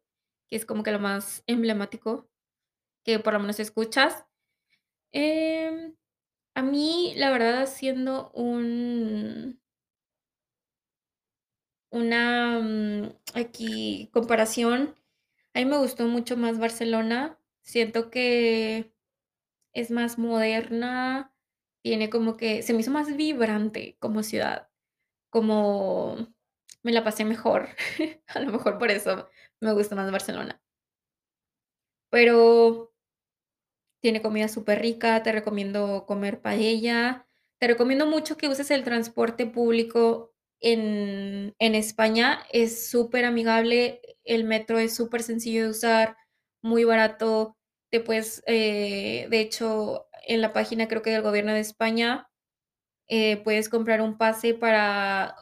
que es como que lo más emblemático que por lo menos escuchas. Em, a mí, la verdad, haciendo un una, mm, aquí comparación, a mí me gustó mucho más Barcelona. Siento que es más moderna, tiene como que se me hizo más vibrante como ciudad, como me la pasé mejor. A lo mejor por eso me gusta más Barcelona. Pero tiene comida superrica, te recomiendo comer paella. Te recomiendo mucho que uses el transporte público en en España, es superamigable, el metro es supersencillo de usar, muy barato, te puedes, eh, de hecho, en la página, creo que del gobierno de España, eh, puedes comprar un pase para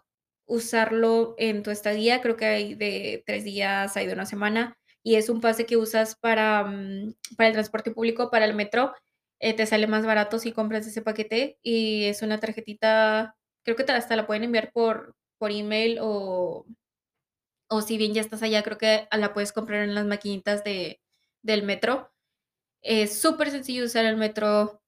usarlo en tu estadía, creo que hay de 3 días, hay de una semana, y es un pase que usas para, mm, para el transporte público, para el metro, eh, te sale más barato si compras ese paquete, y es una tarjetita, creo que hasta la pueden enviar por por email o o si bien ya estás allá, creo que la puedes comprar en las maquinitas de del metro. Es supersencillo usar el metro,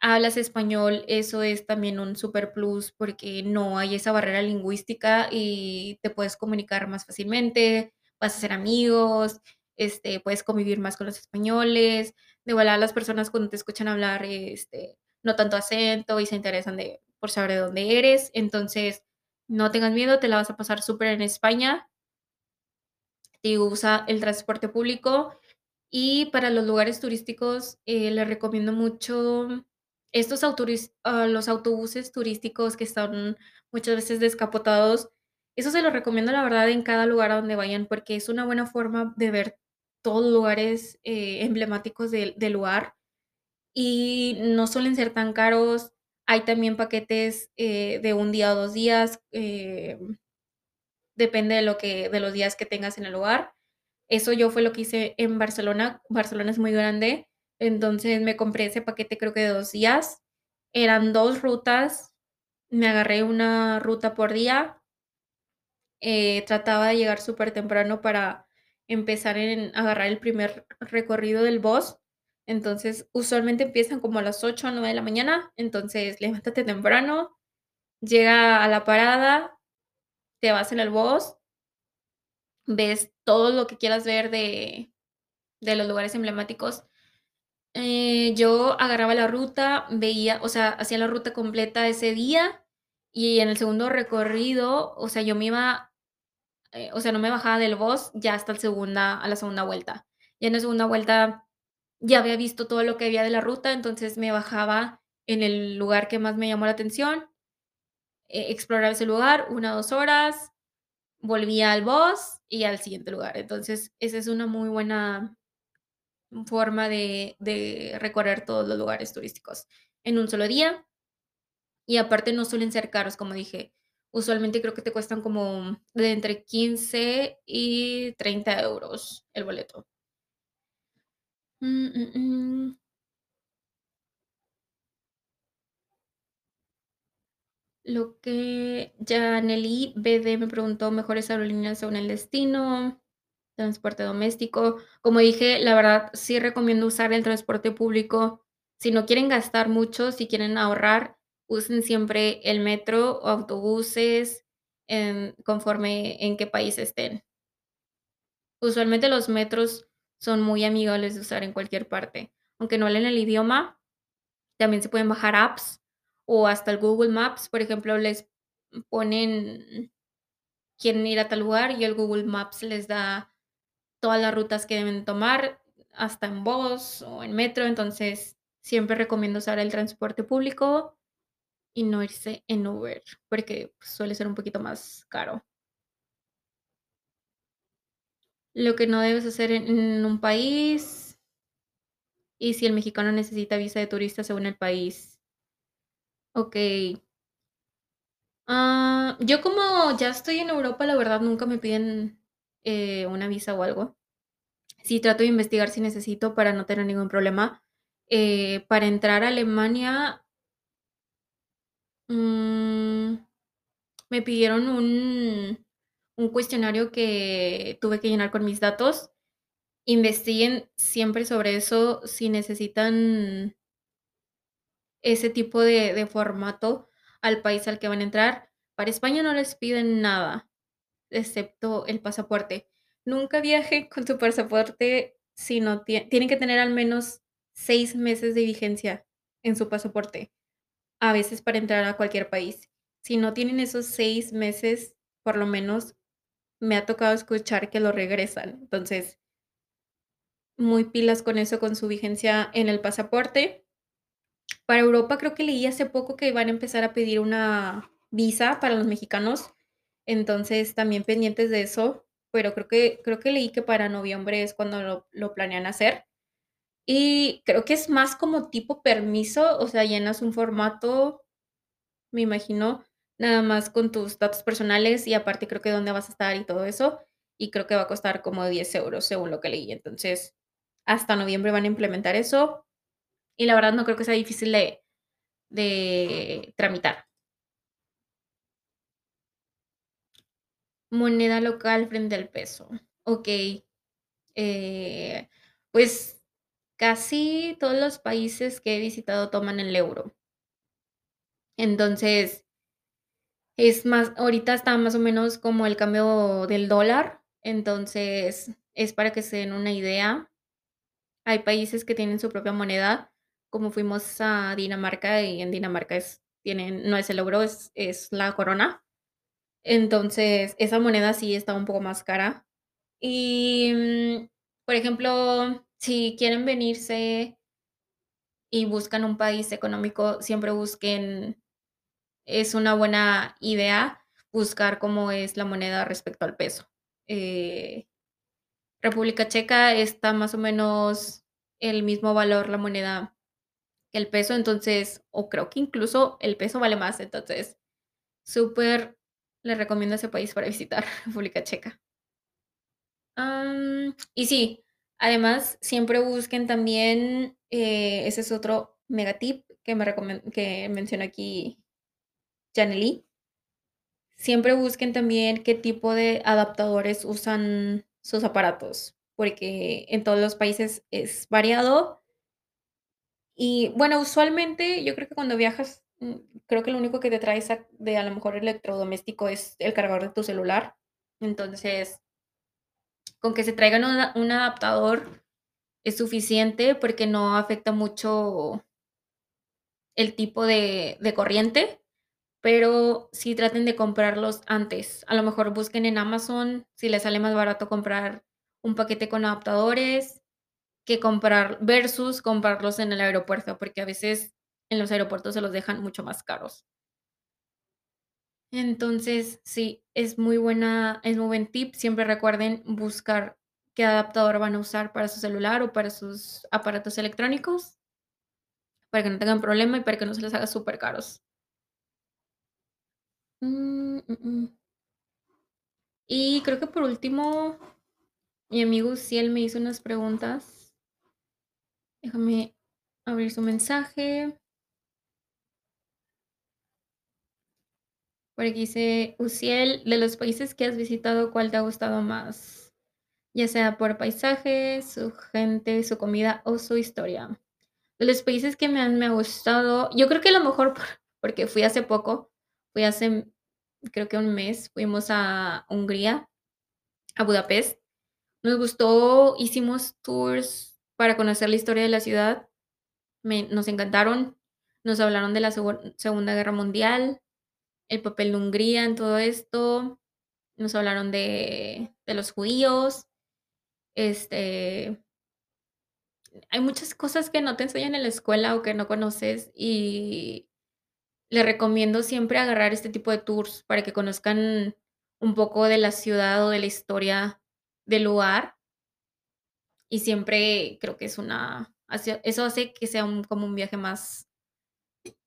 hablas español, eso es también un super plus, porque no hay esa barrera lingüística y te puedes comunicar más fácilmente, vas a hacer amigos, este, puedes convivir más con los españoles, de volada las personas cuando te escuchan hablar, este, no tanto acento y se interesan de por saber de dónde eres. Entonces, no tengas miedo, te la vas a pasar súper en España. Y usa el transporte público. Y para los lugares turísticos, eh, les recomiendo mucho estos ah, los autobuses turísticos que están muchas veces descapotados. Eso se los recomiendo, la verdad, en cada lugar a donde vayan, porque es una buena forma de ver todos los lugares, eh, emblemáticos del lugar, y no suelen ser tan caros. Hay también paquetes, eh, de 1 día o 2 días, em, depende de lo que de los días que tengas en el lugar. Eso yo fue lo que hice en Barcelona. Barcelona es muy grande, entonces me compré ese paquete, creo que de 2 días. Eran 2 rutas, me agarré una ruta por día. Eh, trataba de llegar supertemprano para empezar en agarrar el primer recorrido del bus. Entonces, usualmente empiezan como a las 8 o 9 de la mañana, entonces levántate temprano, llega a la parada, te vas en el bus ves todo lo que quieras ver de de los lugares emblemáticos. Eh, yo agarraba la ruta, veía, o sea, hacía la ruta completa ese día, y en el segundo recorrido, o sea, yo me iba, eh, o sea, no me bajaba del bus ya hasta el segunda a la segunda vuelta. Ya en la segunda vuelta ya había visto todo lo que había de la ruta, entonces me bajaba en el lugar que más me llamó la atención, e exploraba ese lugar 1 o 2 horas, volvía al bus y al siguiente lugar. Entonces, esa es una muy buena forma de de recorrer todos los lugares turísticos en un solo día. Y aparte no suelen ser caros, como dije, usualmente creo que te cuestan como de entre 15 y 30 euros el boleto. Mm, mm, mm. Lo que Yanely BD me preguntó, mejores aerolíneas según el destino, transporte doméstico. Como dije, la verdad, sí recomiendo usar el transporte público. Si no quieren gastar mucho, si quieren ahorrar, usen siempre el metro o autobuses, conforme en qué país estén. Usualmente los metros son muy amigables de usar en cualquier parte, aunque no hablen el idioma, también se pueden bajar apps o hasta el Google Maps, por ejemplo, les ponen quieren ir a tal lugar y el Google Maps les da todas las rutas que deben tomar, hasta en bus o en metro. Entonces, siempre recomiendo usar el transporte público y no irse en Uber, porque suele ser un poquito más caro. Lo que no debes hacer en un país y si el mexicano necesita visa de turista según el país. Okey. Ah, yo como ya estoy en Europa, la verdad nunca me piden, eh, una visa o algo. Sí trato de investigar si necesito para no tener ningún problema. Eh, para entrar a Alemania mm, me pidieron un un cuestionario que tuve que llenar con mis datos. Investiguen siempre sobre eso, si necesitan ese tipo de formato al país al que van a entrar. Para España no les piden nada, excepto el pasaporte. Nunca viajen con su pasaporte si no tie tienen que tener al menos 6 meses de vigencia en su pasaporte, a veces para entrar a cualquier país. Si no tienen esos 6 meses, por lo menos, me ha tocado escuchar que lo regresan. Entonces muy pilas con eso, con su vigencia en el pasaporte. Para Europa, creo que leí hace poco que van a empezar a pedir una visa para los mexicanos, entonces también pendientes de eso, pero creo que creo que leí que para noviembre es cuando lo lo planean hacer. Y creo que es más como tipo permiso, o sea, llenas un formato, me imagino, nada más con tus datos personales y aparte creo que dónde vas a estar y todo eso, y creo que va a costar como 10 euros, según lo que leí. Entonces, hasta noviembre van a implementar eso, y la verdad no creo que sea difícil de de tramitar. Moneda local frente al peso. Okey. Eh, pues, casi todos los países que he visitado toman el euro. Entonces es más ahorita está más o menos como el cambio del dólar, entonces, es para que se den una idea. Hay países que tienen su propia moneda, como fuimos a Dinamarca, y en Dinamarca es tienen no es el euro, es es la corona. Entonces, esa moneda sí está un poco más cara. Y, mm, por ejemplo, si quieren venirse y buscan un país económico, siempre busquen es una buena idea buscar cómo es la moneda respecto al peso. Eh, República Checa está más o menos el mismo valor la moneda el peso, entonces o creo que incluso el peso vale más. Entonces, súper les recomiendo ese país para visitar, República Checa. Am, y sí, además, siempre busquen también, eh, ese es otro mega tip que me que menciona aquí Yanely. Siempre busquen también qué tipo de adaptadores usan sus aparatos, porque en todos los países es variado. Y bueno, usualmente, yo creo que cuando viajas, mm, creo que lo único que te traes a de a lo mejor electrodoméstico es el cargador de tu celular. Entonces con que se traigan un adaptador es suficiente, porque no afecta mucho el tipo de de corriente, pero sí traten de comprarlos antes. A lo mejor busquen en Amazon si les sale más barato comprar un paquete con adaptadores que comprar versus comprarlos en el aeropuerto, porque a veces en los aeropuertos se los dejan mucho más caros. Entonces, sí, es muy buena es muy buen tip. Siempre recuerden buscar qué adaptador van a usar para su celular o para sus aparatos electrónicos para que no tengan problema y para que no se les haga supercaros. Mm, mm, mm. Y creo que por último, mi amigo Ciel me hizo unas preguntas. Déjame abrir su mensaje. Por aquí dice, Uciel, de los países que has visitado, ¿cuál te ha gustado más? Ya sea por paisaje, su gente, su comida o su historia. De los países que me han me ha gustado, yo creo que a lo mejor por porque fui hace poco, fui hace, creo que un mes, fuimos a Hungría, a Budapest. Nos gustó, hicimos tours para conocer la historia de la ciudad. Nos encantaron. Nos hablaron de la segun Segunda Guerra Mundial, el papel de Hungría en todo esto. Nos hablaron de los judíos. Este hay muchas cosas que no te enseñan en la escuela o que no conoces, y le recomiendo siempre agarrar este tipo de tours para que conozcan un poco de la ciudad o de la historia del lugar. Y siempre creo que es una eso hace que sea un como un viaje más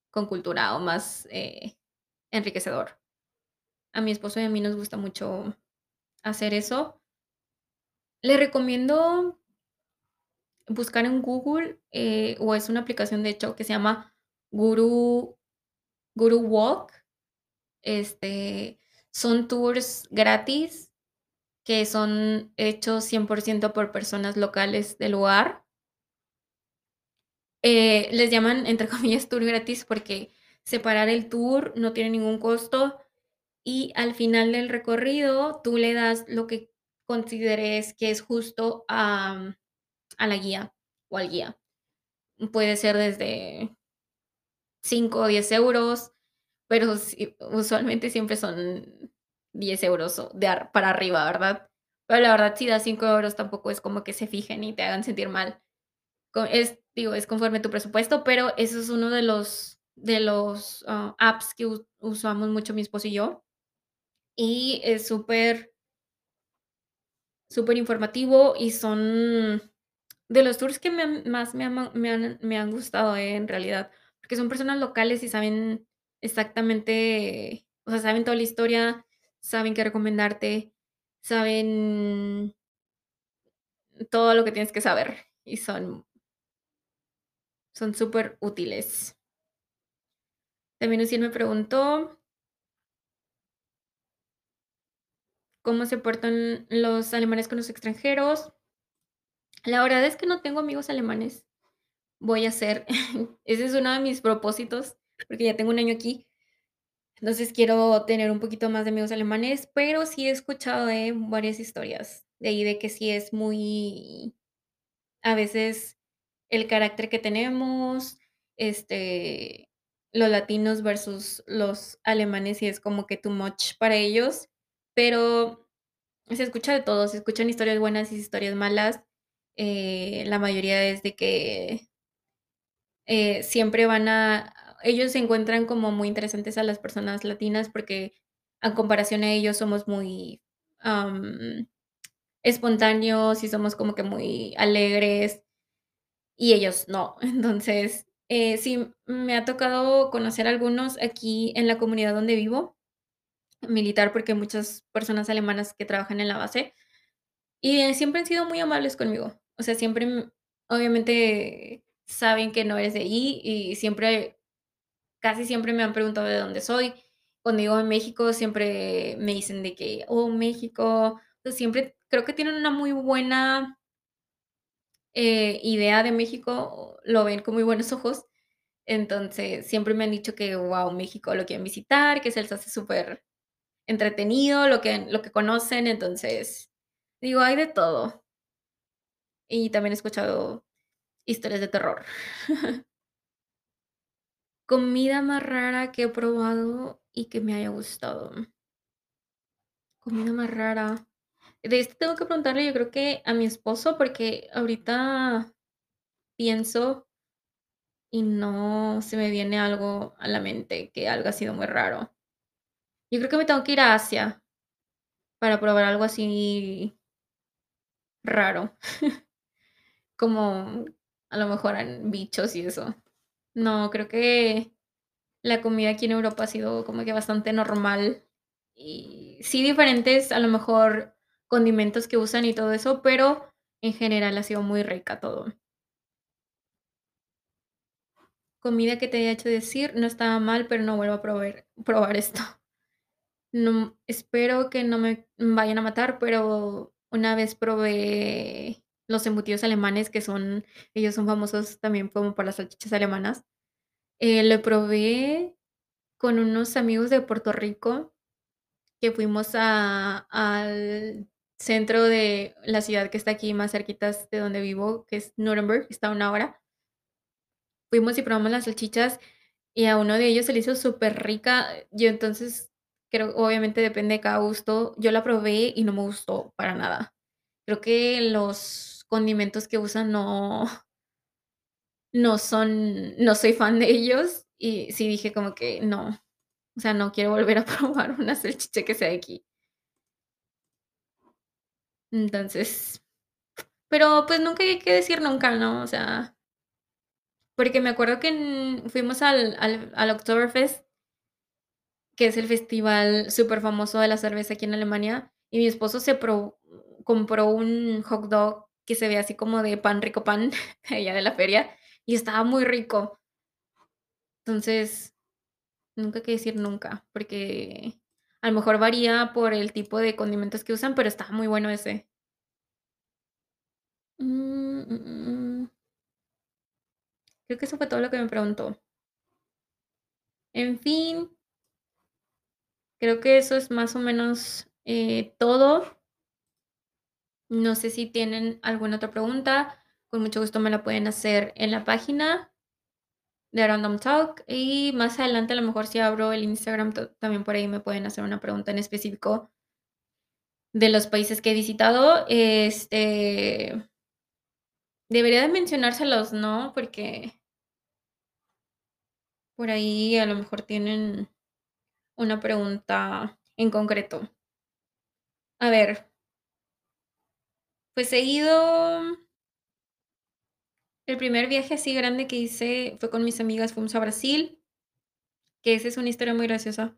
con cultura o más, eh, enriquecedor. A mi esposo y a mí nos gusta mucho hacer eso. Le recomiendo buscar en Google, eh, o es una aplicación, de hecho, que se llama Guru Guru Walk. Este, son tours gratis que son hechos 100% por personas locales del lugar. Eh, les llaman, entre comillas, tour gratis, porque separar el tour no tiene ningún costo, y al final del recorrido tú le das lo que consideres que es justo a a la guía o al guía. Puede ser desde 5 o 10 euros, pero usualmente siempre son 10 euros de ar para arriba, ¿verdad? Pero la verdad, si das 5 euros, tampoco es como que se fijen y te hagan sentir mal. Es, digo, es conforme tu presupuesto, pero eso es uno de los de los, ah, apps que us usamos mucho mi esposo y yo. Y es súper superinformativo y son de los tours que más me han me han me han gustado, eh, en realidad, porque son personas locales y saben exactamente, o sea, saben toda la historia, saben qué recomendarte, saben todo lo que tienes que saber, y son son superútiles. También Uciel me preguntó ¿cómo se portan los alemanes con los extranjeros? La verdad es que no tengo amigos alemanes. Voy a hacer ese es uno de mis propósitos, porque ya tengo un año aquí. Entonces, quiero tener un poquito más de amigos alemanes, pero sí he escuchado, eh, varias historias de ahí, de que sí es muy a veces el carácter que tenemos, este, los latinos versus los alemanes, sí es como que too much para ellos, pero se escucha de todo, se escuchan historias buenas y historias malas. Eh, la mayoría es de que eh, siempre van a ellos se encuentran como muy interesantes a las personas latinas, porque a comparación a ellos somos muy, espontáneos y somos como que muy alegres, y ellos no. Entonces, eh, sí, me ha tocado conocer algunos aquí en la comunidad donde vivo, militar, porque muchas personas alemanas que trabajan en la base, y, eh, siempre han sido muy amables conmigo. O sea, siempre, obviamente, saben que no eres de ahí, y siempre casi siempre me han preguntado de dónde soy. Cuando digo en México, siempre me dicen de que: "Oh, México". Siempre creo que tienen una muy buena eh, idea de México, lo ven con muy buenos ojos. Entonces, siempre me han dicho que, guau, México lo quieren visitar, que se les hace superentretenido lo que lo que conocen. Entonces, digo, hay de todo. Y también he escuchado historias de terror. Comida más rara que he probado y que me haya gustado. Comida más rara. De este tengo que preguntarle, yo creo que a mi esposo, porque ahorita pienso y no se me viene algo a la mente, que algo ha sido muy raro. Yo creo que me tengo que ir a Asia para probar algo así raro, como a lo mejor en bichos y eso. No, creo que la comida aquí en Europa ha sido como que bastante normal y sí diferentes, a lo mejor condimentos que usan y todo eso, pero en general ha sido muy rica todo. Comida que te haya hecho decir: "No estaba mal, pero no vuelvo a probar probar esto". No, espero que no me vayan a matar, pero una vez probé los embutidos alemanes, que son ellos son famosos también como por las salchichas alemanas. Eh, lo probé con unos amigos de Puerto Rico, que fuimos a al centro de la ciudad que está aquí más cerquitas de donde vivo, que es Nuremberg, está a una hora. Fuimos y probamos las salchichas, y a uno de ellos se le hizo superrica. Yo entonces creo obviamente depende de cada gusto. Yo la probé y no me gustó para nada. Creo que los condimentos que usan no no son no soy fan de ellos, y sí dije como que no, o sea, no quiero volver a probar una salchicha que sea de aquí. Entonces pero, pues, nunca hay que decir nunca, ¿no? O sea porque me acuerdo que fuimos al al Oktoberfest que es el festival superfamoso de la cerveza aquí en Alemania, y mi esposo se pro compró un hot dog que se ve así como de pan rico pan, allá de la feria, y estaba muy rico. Entonces, nunca hay que decir nunca, porque a lo mejor varía por el tipo de condimentos que usan, pero estaba muy bueno ese. Mm, mm, mm. Creo que eso fue todo lo que me preguntó. En fin creo que eso es más o menos, eh, todo. No sé si tienen alguna otra pregunta, con mucho gusto me la pueden hacer en la página de Random Talk, y más adelante, a lo mejor, si abro el Instagram, ta también por ahí me pueden hacer una pregunta en específico de los países que he visitado, este debería de mencionárselos, ¿no? Porque por ahí a lo mejor tienen una pregunta en concreto. A ver. Pues he ido el primer viaje así grande que hice fue con mis amigas, fuimos a Brasil que esa es una historia muy graciosa.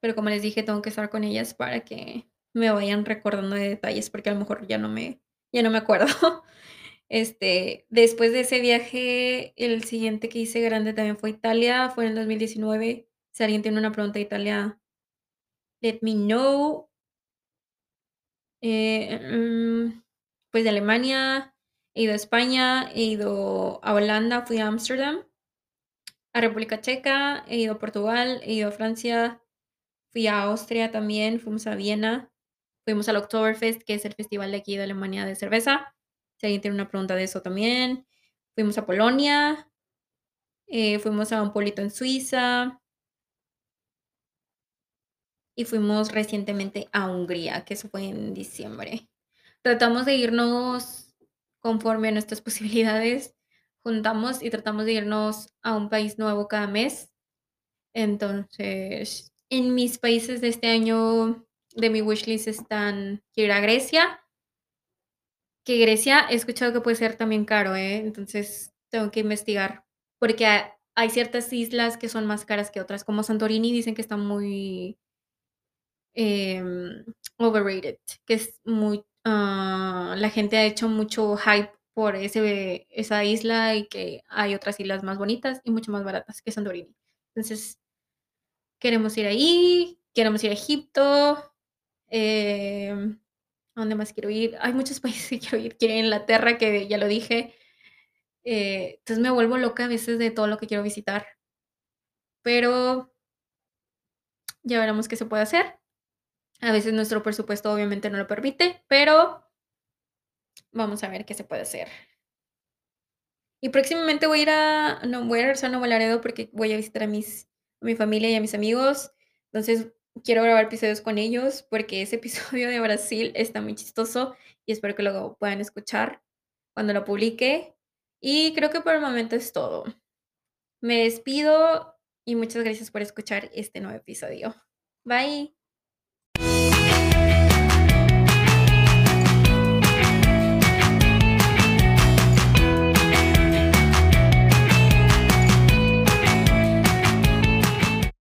Pero como les dije, tengo que estar con ellas para que me vayan recordando de detalles, porque a lo mejor ya no me ya no me acuerdo. Este, después de ese viaje, el siguiente que hice grande también fue Italia, fue en el 2019. Si alguien tiene una pregunta de Italia, let me know. Eh, mm, pues de Alemania, he ido a España, he ido a Holanda, fui a Ámsterdam, a República Checa, he ido a Portugal, he ido a Francia, fui a Austria también, fuimos a Viena, fuimos al Oktoberfest, que es el festival de aquí de Alemania de cerveza. Si alguien tiene una pregunta de eso también. Fuimos a Polonia, eh, fuimos a un pueblito en Suiza. Y fuimos recientemente a Hungría, que eso fue en diciembre. Tratamos de irnos conforme a nuestras posibilidades, juntamos y tratamos de irnos a un país nuevo cada mes. Entonces, en mis países de este año, de mi wishlist están ir a Grecia que Grecia he escuchado que puede ser también caro, ¿eh? Entonces, tengo que investigar, porque ha hay ciertas islas que son más caras que otras, como Santorini dicen que está muy em, overrated, que es muy ah, la gente ha hecho mucho hype por esa isla, y que hay otras islas más bonitas y mucho más baratas que Santorini. Entonces queremos ir ahí, queremos ir a Egipto, em, ¿a dónde más quiero ir? Hay muchos países que quiero ir, quiero ir a Inglaterra, que ya lo dije. Eh, entonces me vuelvo loca a veces de todo lo que quiero visitar. Pero ya veremos qué se puede hacer. A veces nuestro presupuesto obviamente no lo permite, pero vamos a ver qué se puede hacer. Y próximamente voy a ir a, no, voy a regresar a Nuevo Laredo porque voy a visitar a, mis, a mi familia y a mis amigos. Entonces quiero grabar episodios con ellos porque ese episodio de Brasil está muy chistoso y espero que lo puedan escuchar cuando lo publique. Y creo que por el momento es todo. Me despido y muchas gracias por escuchar este nuevo episodio. Bye. Thank you